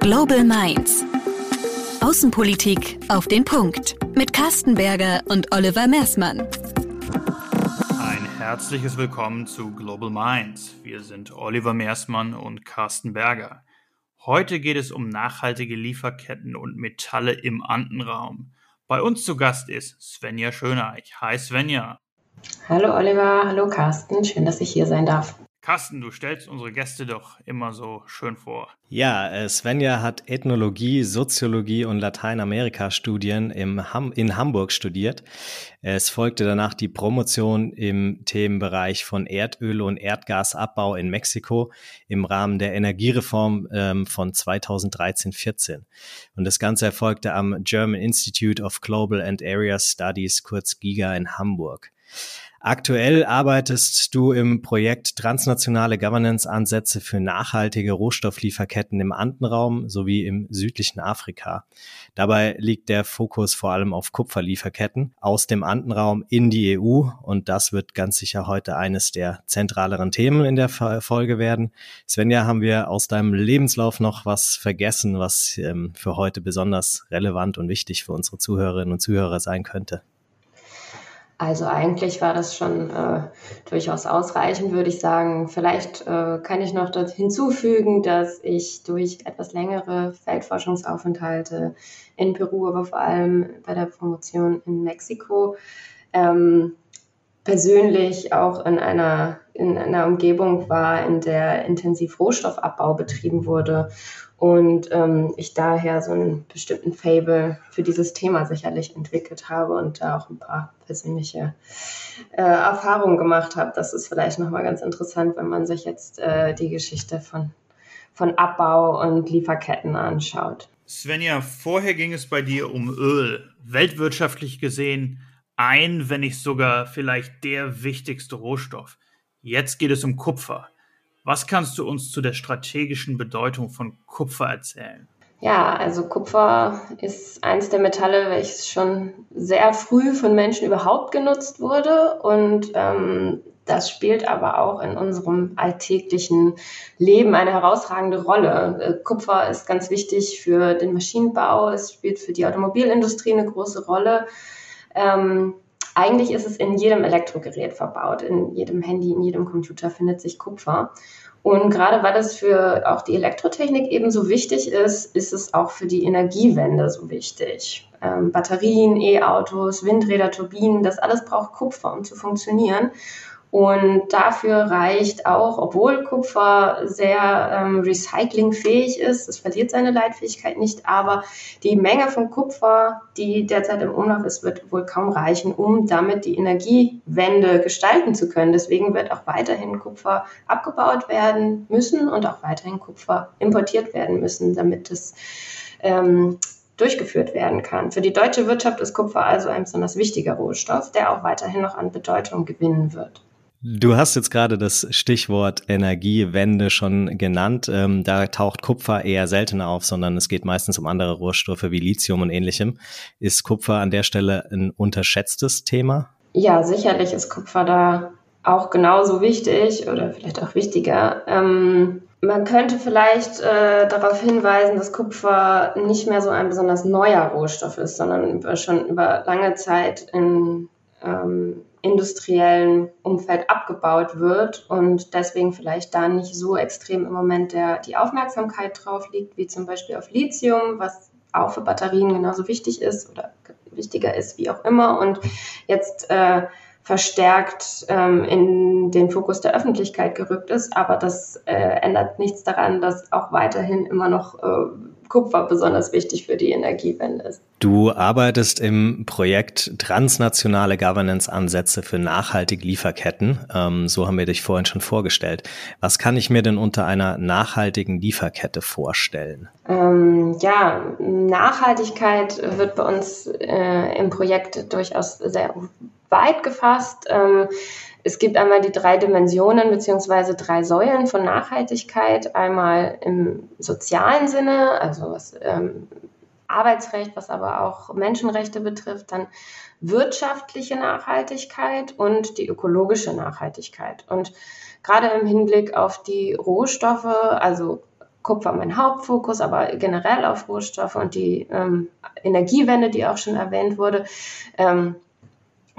Global Minds. Außenpolitik auf den Punkt. Mit Carsten Berger und Oliver Mersmann. Ein herzliches Willkommen zu Global Minds. Wir sind Oliver Mersmann und Carsten Berger. Heute geht es um nachhaltige Lieferketten und Metalle im Andenraum. Bei uns zu Gast ist Svenja Schöneich. Hi Svenja. Hallo Oliver, hallo Carsten, schön, dass ich hier sein darf. Carsten, du stellst unsere Gäste doch immer so schön vor. Ja, äh, Svenja hat Ethnologie, Soziologie und Lateinamerika-Studien Ham in Hamburg studiert. Es folgte danach die Promotion im Themenbereich von Erdöl- und Erdgasabbau in Mexiko im Rahmen der Energiereform ähm, von 2013-14. Und das Ganze erfolgte am German Institute of Global and Area Studies, kurz GIGA in Hamburg. Aktuell arbeitest du im Projekt Transnationale Governance-Ansätze für nachhaltige Rohstofflieferketten im Andenraum sowie im südlichen Afrika. Dabei liegt der Fokus vor allem auf Kupferlieferketten aus dem Andenraum in die EU und das wird ganz sicher heute eines der zentraleren Themen in der Folge werden. Svenja, haben wir aus deinem Lebenslauf noch was vergessen, was ähm, für heute besonders relevant und wichtig für unsere Zuhörerinnen und Zuhörer sein könnte? Also eigentlich war das schon äh, durchaus ausreichend, würde ich sagen. Vielleicht äh, kann ich noch dort hinzufügen, dass ich durch etwas längere Feldforschungsaufenthalte in Peru, aber vor allem bei der Promotion in Mexiko, ähm, persönlich auch in einer, in einer Umgebung war, in der intensiv Rohstoffabbau betrieben wurde und ähm, ich daher so einen bestimmten Fable für dieses Thema sicherlich entwickelt habe und da auch ein paar persönliche äh, Erfahrungen gemacht habe. Das ist vielleicht nochmal ganz interessant, wenn man sich jetzt äh, die Geschichte von, von Abbau und Lieferketten anschaut. Svenja, vorher ging es bei dir um Öl. Weltwirtschaftlich gesehen ein, wenn nicht sogar vielleicht der wichtigste Rohstoff. Jetzt geht es um Kupfer. Was kannst du uns zu der strategischen Bedeutung von Kupfer erzählen? Ja, also Kupfer ist eines der Metalle, welches schon sehr früh von Menschen überhaupt genutzt wurde und ähm, das spielt aber auch in unserem alltäglichen Leben eine herausragende Rolle. Äh, Kupfer ist ganz wichtig für den Maschinenbau, es spielt für die Automobilindustrie eine große Rolle. Ähm, eigentlich ist es in jedem Elektrogerät verbaut, in jedem Handy, in jedem Computer findet sich Kupfer. Und gerade weil es für auch die Elektrotechnik eben so wichtig ist, ist es auch für die Energiewende so wichtig. Ähm, Batterien, E-Autos, Windräder, Turbinen, das alles braucht Kupfer, um zu funktionieren. Und dafür reicht auch, obwohl Kupfer sehr ähm, recyclingfähig ist, es verliert seine Leitfähigkeit nicht, aber die Menge von Kupfer, die derzeit im Umlauf ist, wird wohl kaum reichen, um damit die Energiewende gestalten zu können. Deswegen wird auch weiterhin Kupfer abgebaut werden müssen und auch weiterhin Kupfer importiert werden müssen, damit es ähm, durchgeführt werden kann. Für die deutsche Wirtschaft ist Kupfer also ein besonders wichtiger Rohstoff, der auch weiterhin noch an Bedeutung gewinnen wird. Du hast jetzt gerade das Stichwort Energiewende schon genannt. Ähm, da taucht Kupfer eher seltener auf, sondern es geht meistens um andere Rohstoffe wie Lithium und ähnlichem. Ist Kupfer an der Stelle ein unterschätztes Thema? Ja, sicherlich ist Kupfer da auch genauso wichtig oder vielleicht auch wichtiger. Ähm, man könnte vielleicht äh, darauf hinweisen, dass Kupfer nicht mehr so ein besonders neuer Rohstoff ist, sondern schon über lange Zeit in ähm, industriellen Umfeld abgebaut wird und deswegen vielleicht da nicht so extrem im Moment der, die Aufmerksamkeit drauf liegt, wie zum Beispiel auf Lithium, was auch für Batterien genauso wichtig ist oder wichtiger ist, wie auch immer. Und jetzt äh, verstärkt ähm, in den Fokus der Öffentlichkeit gerückt ist. Aber das äh, ändert nichts daran, dass auch weiterhin immer noch äh, Kupfer besonders wichtig für die Energiewende ist. Du arbeitest im Projekt Transnationale Governance-Ansätze für nachhaltige Lieferketten. Ähm, so haben wir dich vorhin schon vorgestellt. Was kann ich mir denn unter einer nachhaltigen Lieferkette vorstellen? Ähm, ja, Nachhaltigkeit wird bei uns äh, im Projekt durchaus sehr weit gefasst. Ähm, es gibt einmal die drei Dimensionen beziehungsweise drei Säulen von Nachhaltigkeit. Einmal im sozialen Sinne, also was ähm, Arbeitsrecht, was aber auch Menschenrechte betrifft, dann wirtschaftliche Nachhaltigkeit und die ökologische Nachhaltigkeit. Und gerade im Hinblick auf die Rohstoffe, also Kupfer mein Hauptfokus, aber generell auf Rohstoffe und die ähm, Energiewende, die auch schon erwähnt wurde, ähm,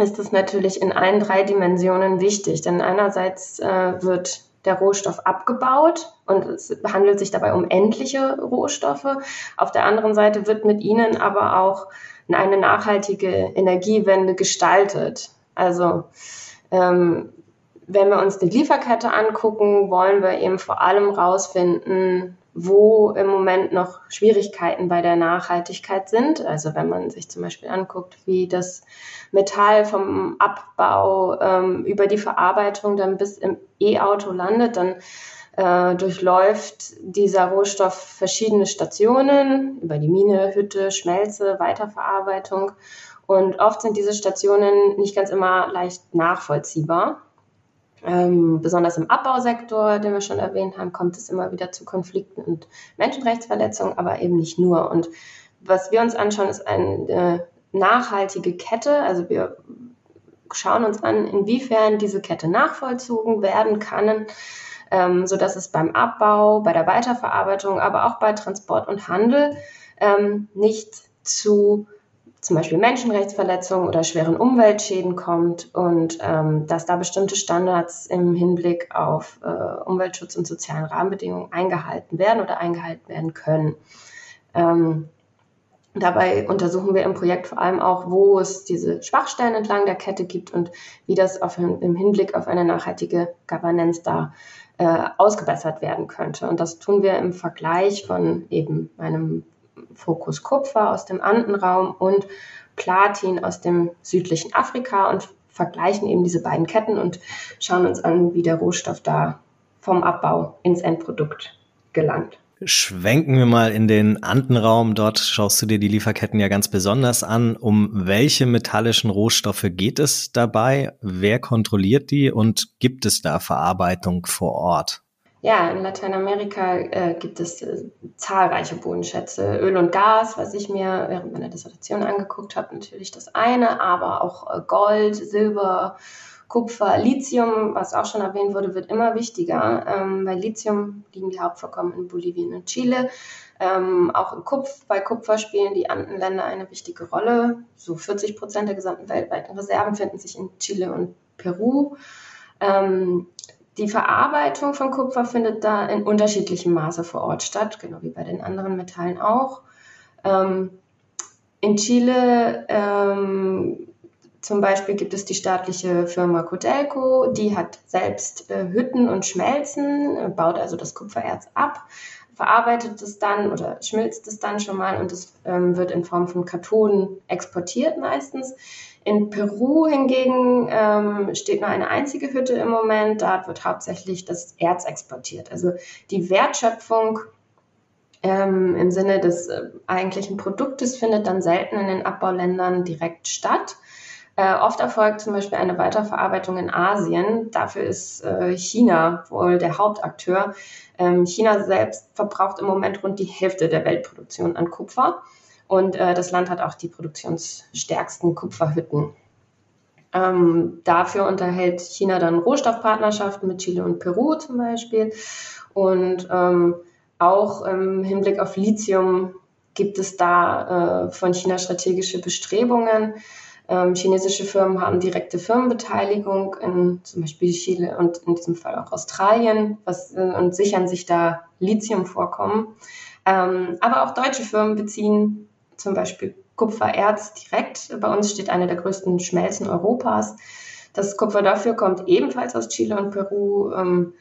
ist es natürlich in allen drei Dimensionen wichtig. Denn einerseits äh, wird der Rohstoff abgebaut und es handelt sich dabei um endliche Rohstoffe. Auf der anderen Seite wird mit ihnen aber auch eine nachhaltige Energiewende gestaltet. Also ähm, wenn wir uns die Lieferkette angucken, wollen wir eben vor allem herausfinden, wo im Moment noch Schwierigkeiten bei der Nachhaltigkeit sind. Also wenn man sich zum Beispiel anguckt, wie das Metall vom Abbau ähm, über die Verarbeitung dann bis im E-Auto landet, dann äh, durchläuft dieser Rohstoff verschiedene Stationen über die Mine, Hütte, Schmelze, Weiterverarbeitung. Und oft sind diese Stationen nicht ganz immer leicht nachvollziehbar. Ähm, besonders im Abbausektor, den wir schon erwähnt haben, kommt es immer wieder zu Konflikten und Menschenrechtsverletzungen, aber eben nicht nur. Und was wir uns anschauen, ist eine nachhaltige Kette. Also wir schauen uns an, inwiefern diese Kette nachvollzogen werden kann, ähm, sodass es beim Abbau, bei der Weiterverarbeitung, aber auch bei Transport und Handel ähm, nicht zu zum Beispiel Menschenrechtsverletzungen oder schweren Umweltschäden kommt und ähm, dass da bestimmte Standards im Hinblick auf äh, Umweltschutz und sozialen Rahmenbedingungen eingehalten werden oder eingehalten werden können. Ähm, dabei untersuchen wir im Projekt vor allem auch, wo es diese Schwachstellen entlang der Kette gibt und wie das auf, im Hinblick auf eine nachhaltige Governance da äh, ausgebessert werden könnte. Und das tun wir im Vergleich von eben einem Fokus Kupfer aus dem Andenraum und Platin aus dem südlichen Afrika und vergleichen eben diese beiden Ketten und schauen uns an, wie der Rohstoff da vom Abbau ins Endprodukt gelangt. Schwenken wir mal in den Andenraum. Dort schaust du dir die Lieferketten ja ganz besonders an. Um welche metallischen Rohstoffe geht es dabei? Wer kontrolliert die und gibt es da Verarbeitung vor Ort? Ja, in Lateinamerika äh, gibt es äh, zahlreiche Bodenschätze. Öl und Gas, was ich mir während meiner Dissertation angeguckt habe, natürlich das eine, aber auch äh, Gold, Silber, Kupfer, Lithium, was auch schon erwähnt wurde, wird immer wichtiger. Ähm, bei Lithium liegen die Hauptvorkommen in Bolivien und Chile. Ähm, auch Kupf, bei Kupfer spielen die Andenländer eine wichtige Rolle. So 40 Prozent der gesamten weltweiten Reserven finden sich in Chile und Peru. Ähm, die Verarbeitung von Kupfer findet da in unterschiedlichem Maße vor Ort statt, genau wie bei den anderen Metallen auch. Ähm, in Chile ähm, zum Beispiel gibt es die staatliche Firma Codelco, die hat selbst äh, Hütten und Schmelzen, äh, baut also das Kupfererz ab, verarbeitet es dann oder schmilzt es dann schon mal und es ähm, wird in Form von Kathoden exportiert meistens. In Peru hingegen ähm, steht nur eine einzige Hütte im Moment. Dort wird hauptsächlich das Erz exportiert. Also die Wertschöpfung ähm, im Sinne des äh, eigentlichen Produktes findet dann selten in den Abbauländern direkt statt. Äh, oft erfolgt zum Beispiel eine Weiterverarbeitung in Asien. Dafür ist äh, China wohl der Hauptakteur. Ähm, China selbst verbraucht im Moment rund die Hälfte der Weltproduktion an Kupfer. Und äh, das Land hat auch die produktionsstärksten Kupferhütten. Ähm, dafür unterhält China dann Rohstoffpartnerschaften mit Chile und Peru zum Beispiel. Und ähm, auch im Hinblick auf Lithium gibt es da äh, von China strategische Bestrebungen. Ähm, chinesische Firmen haben direkte Firmenbeteiligung in zum Beispiel Chile und in diesem Fall auch Australien was, äh, und sichern sich da Lithiumvorkommen. Ähm, aber auch deutsche Firmen beziehen zum Beispiel Kupfererz direkt. Bei uns steht eine der größten Schmelzen Europas. Das Kupfer dafür kommt ebenfalls aus Chile und Peru. Ähm,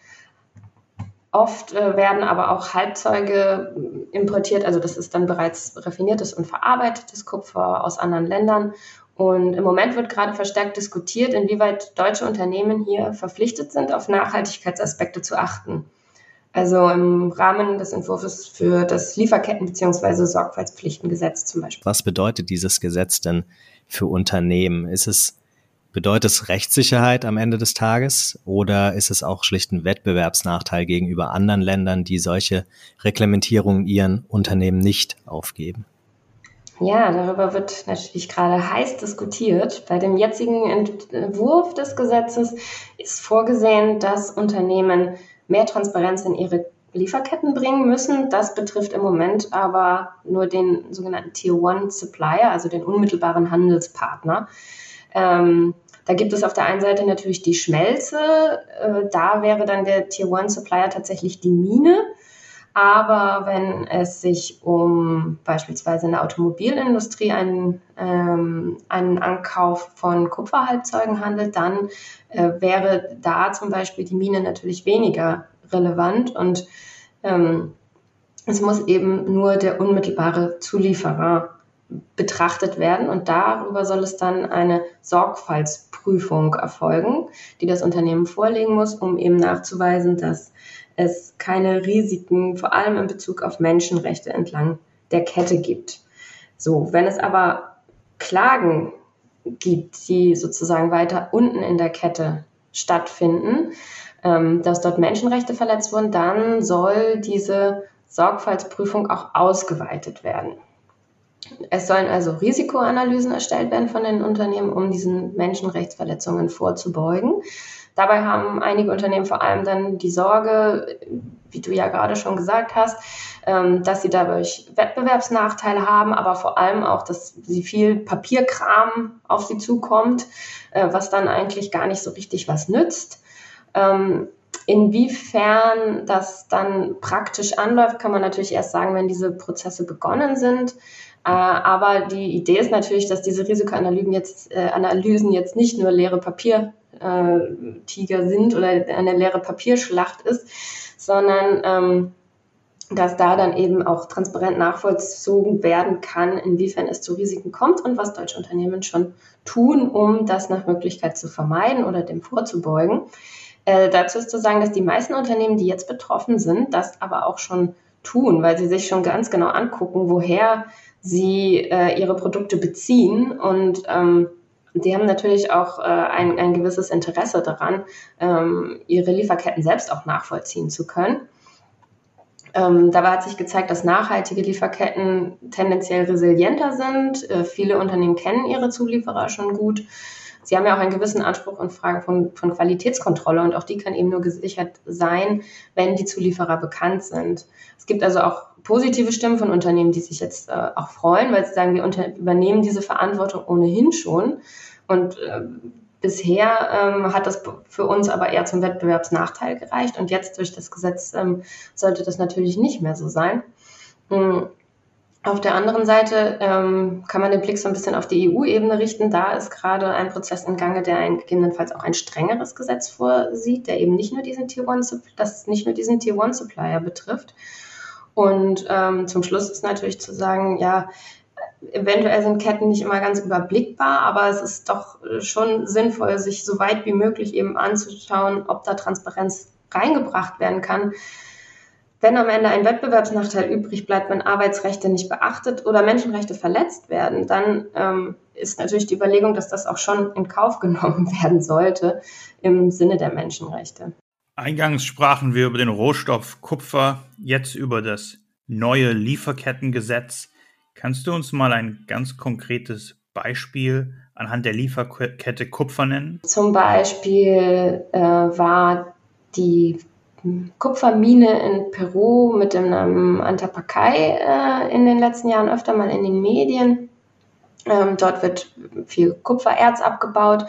oft äh, werden aber auch Halbzeuge importiert, also das ist dann bereits raffiniertes und verarbeitetes Kupfer aus anderen Ländern. Und im Moment wird gerade verstärkt diskutiert, inwieweit deutsche Unternehmen hier verpflichtet sind, auf Nachhaltigkeitsaspekte zu achten. Also im Rahmen des Entwurfs für das Lieferketten- bzw. Sorgfaltspflichtengesetz zum Beispiel. Was bedeutet dieses Gesetz denn für Unternehmen? Ist es, bedeutet es Rechtssicherheit am Ende des Tages oder ist es auch schlicht ein Wettbewerbsnachteil gegenüber anderen Ländern, die solche Reglementierungen ihren Unternehmen nicht aufgeben? Ja, darüber wird natürlich gerade heiß diskutiert. Bei dem jetzigen Entwurf des Gesetzes ist vorgesehen, dass Unternehmen mehr Transparenz in ihre Lieferketten bringen müssen. Das betrifft im Moment aber nur den sogenannten Tier One Supplier, also den unmittelbaren Handelspartner. Ähm, da gibt es auf der einen Seite natürlich die Schmelze. Äh, da wäre dann der Tier One Supplier tatsächlich die Mine. Aber wenn es sich um beispielsweise in der Automobilindustrie einen, ähm, einen Ankauf von Kupferhalbzeugen handelt, dann äh, wäre da zum Beispiel die Mine natürlich weniger relevant und ähm, es muss eben nur der unmittelbare Zulieferer betrachtet werden und darüber soll es dann eine Sorgfaltsprüfung erfolgen, die das Unternehmen vorlegen muss, um eben nachzuweisen, dass es keine Risiken, vor allem in Bezug auf Menschenrechte entlang der Kette gibt. So, wenn es aber Klagen gibt, die sozusagen weiter unten in der Kette stattfinden, ähm, dass dort Menschenrechte verletzt wurden, dann soll diese Sorgfaltsprüfung auch ausgeweitet werden. Es sollen also Risikoanalysen erstellt werden von den Unternehmen, um diesen Menschenrechtsverletzungen vorzubeugen. Dabei haben einige Unternehmen vor allem dann die Sorge, wie du ja gerade schon gesagt hast, ähm, dass sie dadurch Wettbewerbsnachteile haben, aber vor allem auch, dass sie viel Papierkram auf sie zukommt, äh, was dann eigentlich gar nicht so richtig was nützt. Ähm, inwiefern das dann praktisch anläuft, kann man natürlich erst sagen, wenn diese Prozesse begonnen sind. Äh, aber die Idee ist natürlich, dass diese Risikoanalysen jetzt, äh, Analysen jetzt nicht nur leere Papiertiger äh, sind oder eine leere Papierschlacht ist, sondern ähm, dass da dann eben auch transparent nachvollzogen werden kann, inwiefern es zu Risiken kommt und was deutsche Unternehmen schon tun, um das nach Möglichkeit zu vermeiden oder dem vorzubeugen. Äh, dazu ist zu sagen, dass die meisten Unternehmen, die jetzt betroffen sind, das aber auch schon tun, weil sie sich schon ganz genau angucken, woher sie äh, ihre Produkte beziehen und ähm, die haben natürlich auch äh, ein, ein gewisses Interesse daran, ähm, ihre Lieferketten selbst auch nachvollziehen zu können. Ähm, dabei hat sich gezeigt, dass nachhaltige Lieferketten tendenziell resilienter sind. Äh, viele Unternehmen kennen ihre Zulieferer schon gut. Sie haben ja auch einen gewissen Anspruch in Fragen von, von Qualitätskontrolle und auch die kann eben nur gesichert sein, wenn die Zulieferer bekannt sind. Es gibt also auch positive Stimmen von Unternehmen, die sich jetzt äh, auch freuen, weil sie sagen, wir unter übernehmen diese Verantwortung ohnehin schon. Und äh, bisher ähm, hat das für uns aber eher zum Wettbewerbsnachteil gereicht. Und jetzt durch das Gesetz ähm, sollte das natürlich nicht mehr so sein. Mhm. Auf der anderen Seite ähm, kann man den Blick so ein bisschen auf die EU-Ebene richten. Da ist gerade ein Prozess in Gange, der ein, gegebenenfalls auch ein strengeres Gesetz vorsieht, der eben nicht nur diesen Tier One, das nicht nur diesen Tier One Supplier betrifft. Und ähm, zum Schluss ist natürlich zu sagen, ja, eventuell sind Ketten nicht immer ganz überblickbar, aber es ist doch schon sinnvoll, sich so weit wie möglich eben anzuschauen, ob da Transparenz reingebracht werden kann wenn am Ende ein Wettbewerbsnachteil übrig bleibt, wenn Arbeitsrechte nicht beachtet oder Menschenrechte verletzt werden, dann ähm, ist natürlich die Überlegung, dass das auch schon in Kauf genommen werden sollte im Sinne der Menschenrechte. Eingangs sprachen wir über den Rohstoff Kupfer, jetzt über das neue Lieferkettengesetz. Kannst du uns mal ein ganz konkretes Beispiel anhand der Lieferkette Kupfer nennen? Zum Beispiel äh, war die Kupfermine in Peru mit dem Namen Antapacay äh, in den letzten Jahren öfter mal in den Medien. Ähm, dort wird viel Kupfererz abgebaut.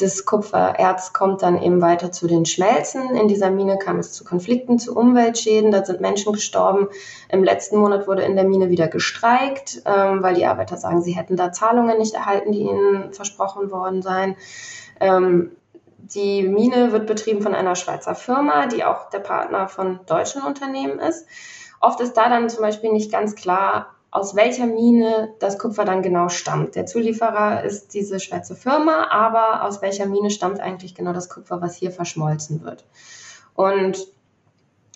Das Kupfererz kommt dann eben weiter zu den Schmelzen. In dieser Mine kam es zu Konflikten, zu Umweltschäden. Da sind Menschen gestorben. Im letzten Monat wurde in der Mine wieder gestreikt, ähm, weil die Arbeiter sagen, sie hätten da Zahlungen nicht erhalten, die ihnen versprochen worden seien. Ähm, die Mine wird betrieben von einer Schweizer Firma, die auch der Partner von deutschen Unternehmen ist. Oft ist da dann zum Beispiel nicht ganz klar, aus welcher Mine das Kupfer dann genau stammt. Der Zulieferer ist diese Schweizer Firma, aber aus welcher Mine stammt eigentlich genau das Kupfer, was hier verschmolzen wird. Und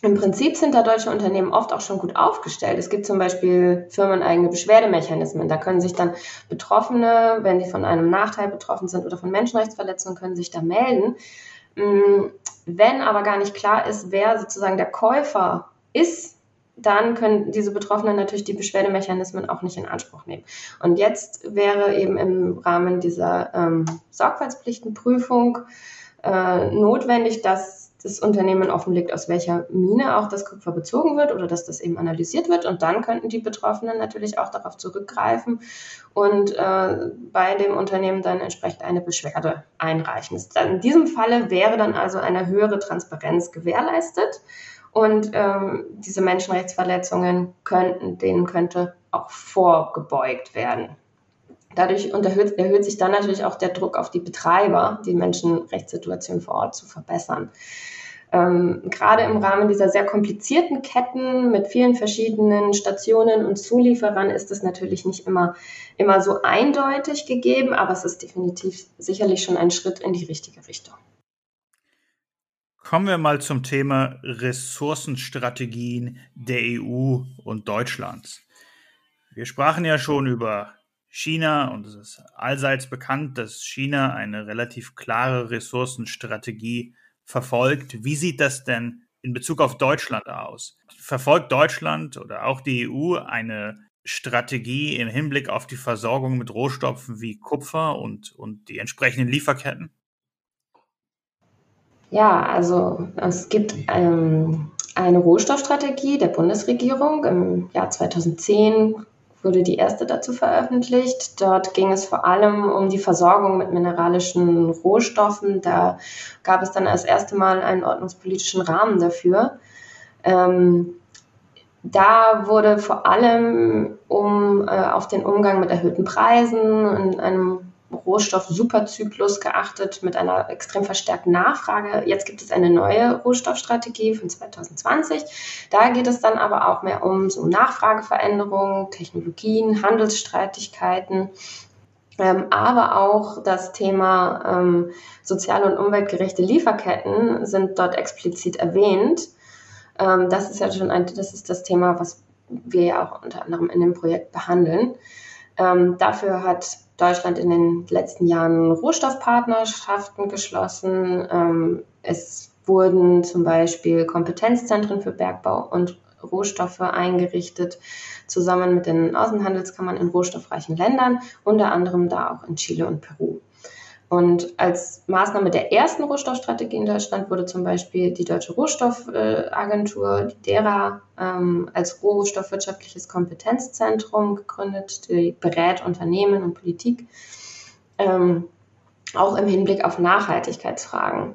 im Prinzip sind da deutsche Unternehmen oft auch schon gut aufgestellt. Es gibt zum Beispiel firmeneigene Beschwerdemechanismen. Da können sich dann Betroffene, wenn sie von einem Nachteil betroffen sind oder von Menschenrechtsverletzungen, können sich da melden. Mm, wenn aber gar nicht klar ist, wer sozusagen der Käufer ist, dann können diese Betroffenen natürlich die Beschwerdemechanismen auch nicht in Anspruch nehmen. Und jetzt wäre eben im Rahmen dieser ähm, Sorgfaltspflichtenprüfung äh, notwendig, dass das Unternehmen offenlegt, aus welcher Mine auch das Kupfer bezogen wird oder dass das eben analysiert wird. Und dann könnten die Betroffenen natürlich auch darauf zurückgreifen und äh, bei dem Unternehmen dann entsprechend eine Beschwerde einreichen. In diesem Falle wäre dann also eine höhere Transparenz gewährleistet. Und ähm, diese Menschenrechtsverletzungen könnten, denen könnte auch vorgebeugt werden. Dadurch erhöht, erhöht sich dann natürlich auch der Druck auf die Betreiber, die Menschenrechtssituation vor Ort zu verbessern. Ähm, gerade im Rahmen dieser sehr komplizierten Ketten mit vielen verschiedenen Stationen und Zulieferern ist es natürlich nicht immer, immer so eindeutig gegeben, aber es ist definitiv sicherlich schon ein Schritt in die richtige Richtung. Kommen wir mal zum Thema Ressourcenstrategien der EU und Deutschlands. Wir sprachen ja schon über China, und es ist allseits bekannt, dass China eine relativ klare Ressourcenstrategie verfolgt. Wie sieht das denn in Bezug auf Deutschland aus? Verfolgt Deutschland oder auch die EU eine Strategie im Hinblick auf die Versorgung mit Rohstoffen wie Kupfer und, und die entsprechenden Lieferketten? Ja, also es gibt ähm, eine Rohstoffstrategie der Bundesregierung. Im Jahr 2010 wurde die erste dazu veröffentlicht. Dort ging es vor allem um die Versorgung mit mineralischen Rohstoffen. Da gab es dann das erste Mal einen ordnungspolitischen Rahmen dafür. Ähm, da wurde vor allem um, äh, auf den Umgang mit erhöhten Preisen und einem Rohstoff-Superzyklus geachtet mit einer extrem verstärkten Nachfrage. Jetzt gibt es eine neue Rohstoffstrategie von 2020. Da geht es dann aber auch mehr um so Nachfrageveränderungen, Technologien, Handelsstreitigkeiten. Ähm, aber auch das Thema ähm, soziale und umweltgerechte Lieferketten sind dort explizit erwähnt. Ähm, das ist ja schon ein, das ist das Thema, was wir ja auch unter anderem in dem Projekt behandeln. Ähm, dafür hat Deutschland in den letzten Jahren Rohstoffpartnerschaften geschlossen. Ähm, es wurden zum Beispiel Kompetenzzentren für Bergbau und Rohstoffe eingerichtet, zusammen mit den Außenhandelskammern in rohstoffreichen Ländern, unter anderem da auch in Chile und Peru. Und als Maßnahme der ersten Rohstoffstrategie in Deutschland wurde zum Beispiel die Deutsche Rohstoffagentur, die DERA, ähm, als rohstoffwirtschaftliches Kompetenzzentrum gegründet, die berät Unternehmen und Politik, ähm, auch im Hinblick auf Nachhaltigkeitsfragen.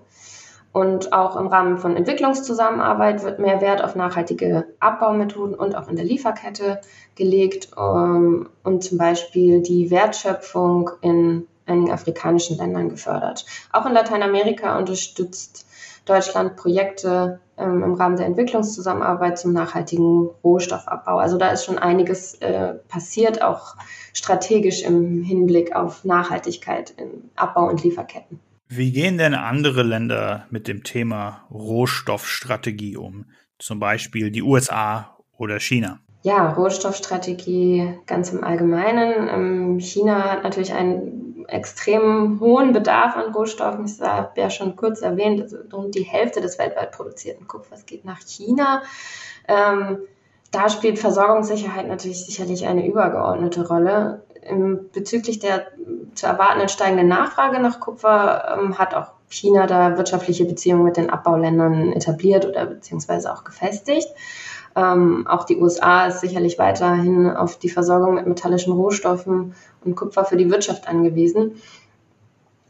Und auch im Rahmen von Entwicklungszusammenarbeit wird mehr Wert auf nachhaltige Abbaumethoden und auch in der Lieferkette gelegt um, und zum Beispiel die Wertschöpfung in einigen afrikanischen Ländern gefördert. Auch in Lateinamerika unterstützt Deutschland Projekte ähm, im Rahmen der Entwicklungszusammenarbeit zum nachhaltigen Rohstoffabbau. Also da ist schon einiges äh, passiert, auch strategisch im Hinblick auf Nachhaltigkeit im Abbau und Lieferketten. Wie gehen denn andere Länder mit dem Thema Rohstoffstrategie um? Zum Beispiel die USA oder China? Ja, Rohstoffstrategie ganz im Allgemeinen. Ähm, China hat natürlich einen extrem hohen Bedarf an Rohstoffen. Ich habe ja schon kurz erwähnt, also rund die Hälfte des weltweit produzierten Kupfers geht nach China. Ähm, da spielt Versorgungssicherheit natürlich sicherlich eine übergeordnete Rolle. Ähm, bezüglich der zu erwartenden steigenden Nachfrage nach Kupfer ähm, hat auch China da wirtschaftliche Beziehungen mit den Abbauländern etabliert oder beziehungsweise auch gefestigt. Ähm, auch die USA ist sicherlich weiterhin auf die Versorgung mit metallischen Rohstoffen und Kupfer für die Wirtschaft angewiesen.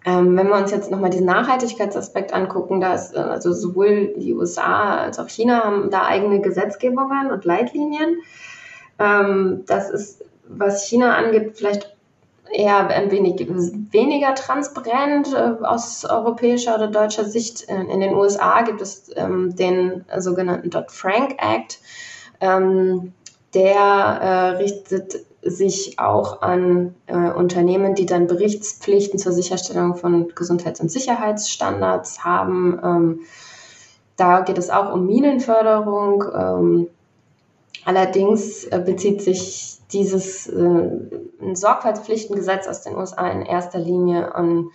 Ähm, wenn wir uns jetzt nochmal diesen Nachhaltigkeitsaspekt angucken, da ist äh, also sowohl die USA als auch China haben da eigene Gesetzgebungen und Leitlinien. Ähm, das ist, was China angeht, vielleicht eher ein wenig weniger transparent äh, aus europäischer oder deutscher Sicht. Äh, in den USA gibt es ähm, den sogenannten Dodd-Frank Act. Ähm, der äh, richtet sich auch an äh, Unternehmen, die dann Berichtspflichten zur Sicherstellung von Gesundheits- und Sicherheitsstandards haben. Ähm, da geht es auch um Minenförderung. Ähm, allerdings äh, bezieht sich dieses äh, Sorgfaltspflichtengesetz aus den USA in erster Linie an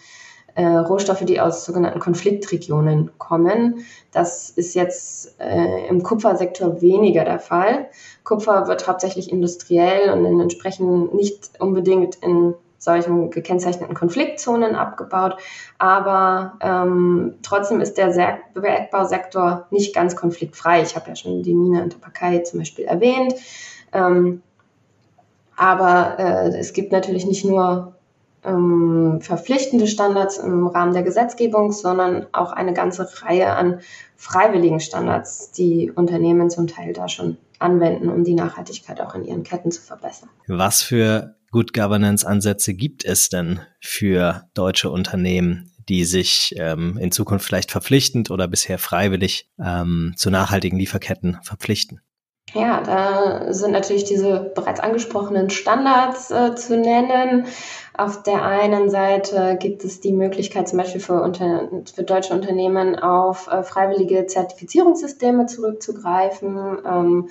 äh, Rohstoffe, die aus sogenannten Konfliktregionen kommen. Das ist jetzt äh, im Kupfersektor weniger der Fall. Kupfer wird hauptsächlich industriell und in entsprechend nicht unbedingt in solchen gekennzeichneten Konfliktzonen abgebaut. Aber ähm, trotzdem ist der Bergbausektor nicht ganz konfliktfrei. Ich habe ja schon die Mine in Tapakai zum Beispiel erwähnt. Ähm, aber äh, es gibt natürlich nicht nur ähm, verpflichtende Standards im Rahmen der Gesetzgebung, sondern auch eine ganze Reihe an freiwilligen Standards, die Unternehmen zum Teil da schon anwenden, um die Nachhaltigkeit auch in ihren Ketten zu verbessern. Was für Good Governance-Ansätze gibt es denn für deutsche Unternehmen, die sich ähm, in Zukunft vielleicht verpflichtend oder bisher freiwillig ähm, zu nachhaltigen Lieferketten verpflichten? Ja, da sind natürlich diese bereits angesprochenen Standards äh, zu nennen. Auf der einen Seite gibt es die Möglichkeit, zum Beispiel für, unter, für deutsche Unternehmen auf äh, freiwillige Zertifizierungssysteme zurückzugreifen. Ähm,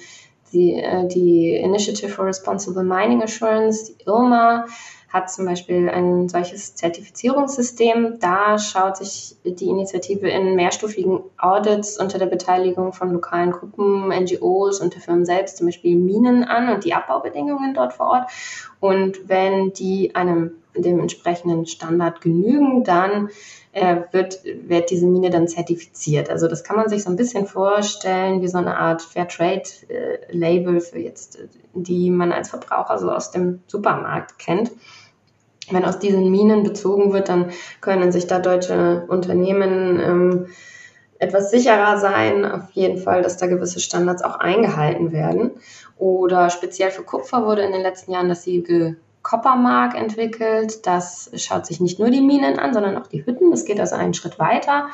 die, äh, die Initiative for Responsible Mining Assurance, die IRMA, hat zum Beispiel ein solches Zertifizierungssystem. Da schaut sich die Initiative in mehrstufigen Audits unter der Beteiligung von lokalen Gruppen, NGOs und der Firmen selbst, zum Beispiel Minen an und die Abbaubedingungen dort vor Ort. Und wenn die einem dem entsprechenden Standard genügen, dann äh, wird, wird diese Mine dann zertifiziert. Also das kann man sich so ein bisschen vorstellen wie so eine Art Fairtrade-Label äh, für jetzt, äh, die man als Verbraucher so aus dem Supermarkt kennt. Wenn aus diesen Minen bezogen wird, dann können sich da deutsche Unternehmen ähm, etwas sicherer sein, auf jeden Fall, dass da gewisse Standards auch eingehalten werden. Oder speziell für Kupfer wurde in den letzten Jahren das Siegel Coppermark entwickelt. Das schaut sich nicht nur die Minen an, sondern auch die Hütten. Das geht also einen Schritt weiter,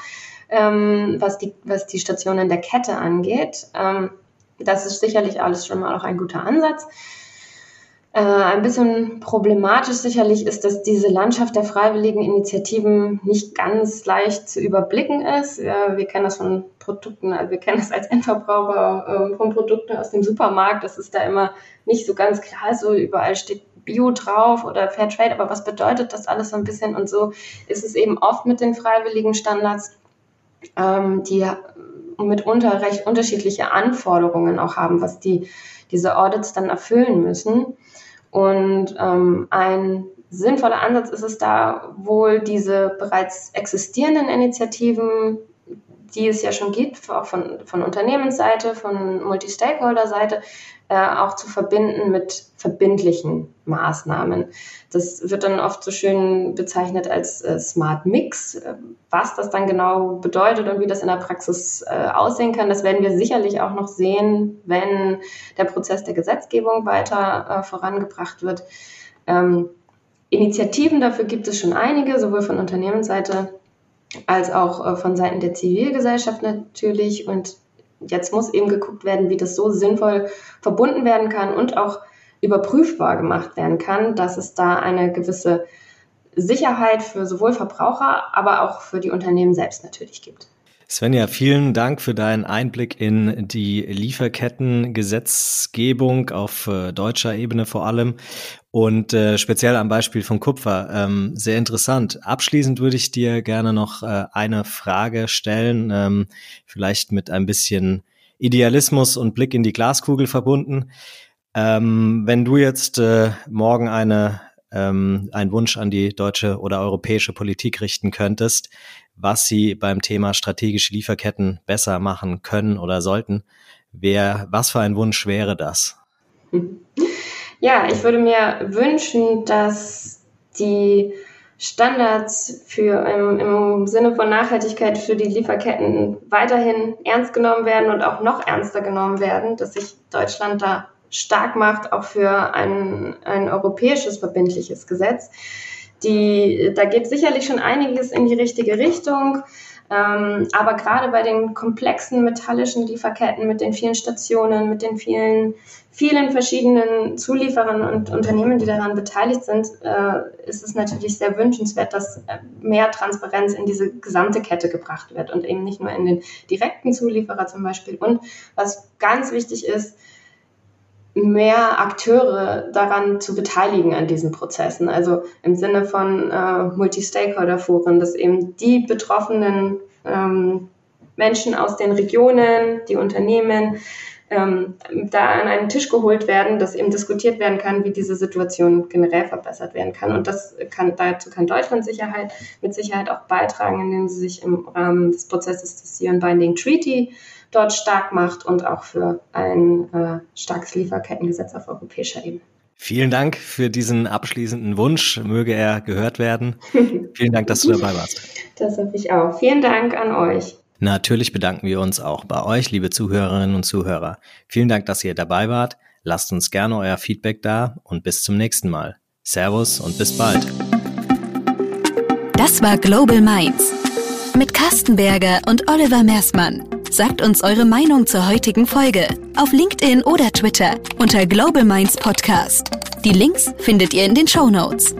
ähm, was, die, was die Stationen der Kette angeht. Ähm, das ist sicherlich alles schon mal auch ein guter Ansatz. Äh, ein bisschen problematisch sicherlich ist, dass diese Landschaft der freiwilligen Initiativen nicht ganz leicht zu überblicken ist. wir kennen das von Produkten, also wir kennen das als Endverbraucher äh, von Produkten aus dem Supermarkt. Das ist da immer nicht so ganz klar. So überall steht Bio drauf oder Fairtrade, aber was bedeutet das alles so ein bisschen? Und so ist es eben oft mit den freiwilligen Standards, ähm, die mitunter recht unterschiedliche Anforderungen auch haben, was die, diese Audits dann erfüllen müssen. Und ähm, ein sinnvoller Ansatz ist es da wohl, diese bereits existierenden Initiativen die es ja schon gibt, auch von, von Unternehmensseite, von Multi-Stakeholder-Seite, äh, auch zu verbinden mit verbindlichen Maßnahmen. Das wird dann oft so schön bezeichnet als äh, Smart Mix. Was das dann genau bedeutet und wie das in der Praxis äh, aussehen kann, das werden wir sicherlich auch noch sehen, wenn der Prozess der Gesetzgebung weiter äh, vorangebracht wird. Ähm, Initiativen dafür gibt es schon einige, sowohl von Unternehmensseite als auch äh, von Seiten der Zivilgesellschaft natürlich. Und jetzt muss eben geguckt werden, wie das so sinnvoll verbunden werden kann und auch überprüfbar gemacht werden kann, dass es da eine gewisse Sicherheit für sowohl Verbraucher, aber auch für die Unternehmen selbst natürlich gibt. Svenja, vielen Dank für deinen Einblick in die Lieferkettengesetzgebung auf äh, deutscher Ebene vor allem und äh, speziell am Beispiel von Kupfer. Ähm, sehr interessant. Abschließend würde ich dir gerne noch äh, eine Frage stellen, ähm, vielleicht mit ein bisschen Idealismus und Blick in die Glaskugel verbunden. Ähm, wenn du jetzt äh, morgen eine ähm, einen Wunsch an die deutsche oder europäische Politik richten könntest, was sie beim Thema strategische Lieferketten besser machen können oder sollten. Wer, was für ein Wunsch wäre das? Ja, ich würde mir wünschen, dass die Standards für im, im Sinne von Nachhaltigkeit für die Lieferketten weiterhin ernst genommen werden und auch noch ernster genommen werden, dass sich Deutschland da stark macht, auch für ein, ein europäisches verbindliches Gesetz. Die, da geht sicherlich schon einiges in die richtige Richtung. Ähm, aber gerade bei den komplexen metallischen Lieferketten mit den vielen Stationen, mit den vielen, vielen verschiedenen Zulieferern und Unternehmen, die daran beteiligt sind, äh, ist es natürlich sehr wünschenswert, dass äh, mehr Transparenz in diese gesamte Kette gebracht wird und eben nicht nur in den direkten Zulieferer zum Beispiel. Und was ganz wichtig ist, mehr Akteure daran zu beteiligen an diesen Prozessen. Also im Sinne von äh, Multi-Stakeholder-Foren, dass eben die betroffenen ähm, Menschen aus den Regionen, die Unternehmen, ähm, da an einen Tisch geholt werden, dass eben diskutiert werden kann, wie diese Situation generell verbessert werden kann. Und das kann, dazu kann Deutschland Sicherheit, mit Sicherheit auch beitragen, indem sie sich im Rahmen des Prozesses des UN Binding Treaty dort stark macht und auch für ein äh, starkes Lieferkettengesetz auf europäischer Ebene. Vielen Dank für diesen abschließenden Wunsch. Möge er gehört werden. Vielen Dank, dass du dabei warst. Das hoffe ich auch. Vielen Dank an euch. Natürlich bedanken wir uns auch bei euch, liebe Zuhörerinnen und Zuhörer. Vielen Dank, dass ihr dabei wart. Lasst uns gerne euer Feedback da und bis zum nächsten Mal. Servus und bis bald. Das war Global Minds mit Carsten Berger und Oliver Mersmann. Sagt uns eure Meinung zur heutigen Folge auf LinkedIn oder Twitter unter Global Minds Podcast. Die Links findet ihr in den Show Notes.